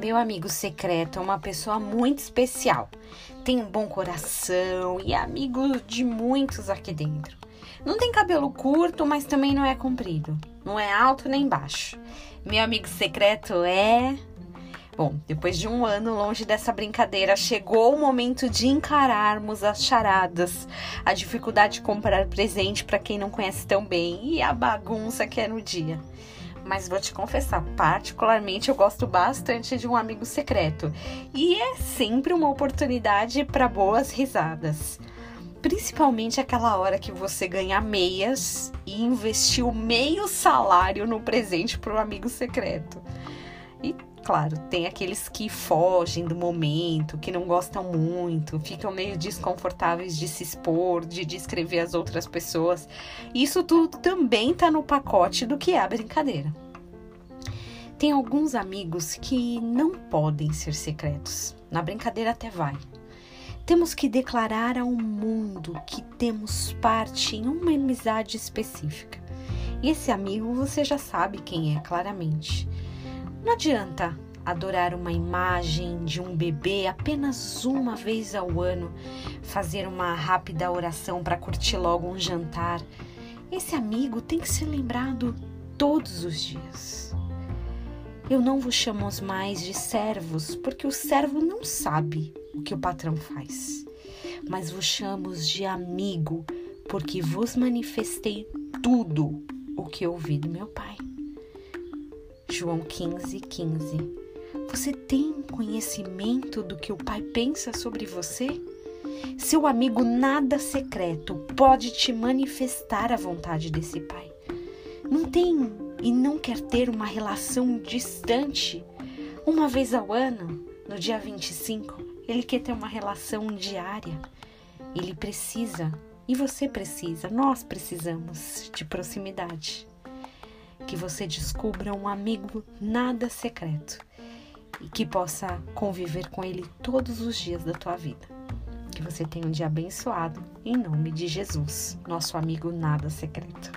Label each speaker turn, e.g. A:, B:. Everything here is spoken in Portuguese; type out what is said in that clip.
A: Meu amigo secreto é uma pessoa muito especial. Tem um bom coração e é amigo de muitos aqui dentro. Não tem cabelo curto, mas também não é comprido. Não é alto nem baixo. Meu amigo secreto é. Bom, depois de um ano longe dessa brincadeira, chegou o momento de encararmos as charadas, a dificuldade de comprar presente para quem não conhece tão bem e a bagunça que é no dia mas vou te confessar, particularmente eu gosto bastante de um amigo secreto e é sempre uma oportunidade para boas risadas. Principalmente aquela hora que você ganha meias e investiu meio salário no presente para o amigo secreto. E claro, tem aqueles que fogem do momento, que não gostam muito, ficam meio desconfortáveis de se expor, de descrever as outras pessoas. Isso tudo também tá no pacote do que é a brincadeira. Tem alguns amigos que não podem ser secretos. Na brincadeira até vai. Temos que declarar ao mundo que temos parte em uma amizade específica. E esse amigo você já sabe quem é, claramente. Não adianta adorar uma imagem de um bebê apenas uma vez ao ano, fazer uma rápida oração para curtir logo um jantar. Esse amigo tem que ser lembrado todos os dias. Eu não vos chamo mais de servos, porque o servo não sabe o que o patrão faz, mas vos chamo de amigo, porque vos manifestei tudo o que ouvi do meu Pai. João 15, 15. Você tem conhecimento do que o Pai pensa sobre você? Seu amigo nada secreto pode te manifestar a vontade desse Pai. Não tem e não quer ter uma relação distante. Uma vez ao ano, no dia 25, ele quer ter uma relação diária. Ele precisa, e você precisa, nós precisamos de proximidade. Que você descubra um amigo nada secreto e que possa conviver com ele todos os dias da tua vida. Que você tenha um dia abençoado, em nome de Jesus, nosso amigo nada secreto.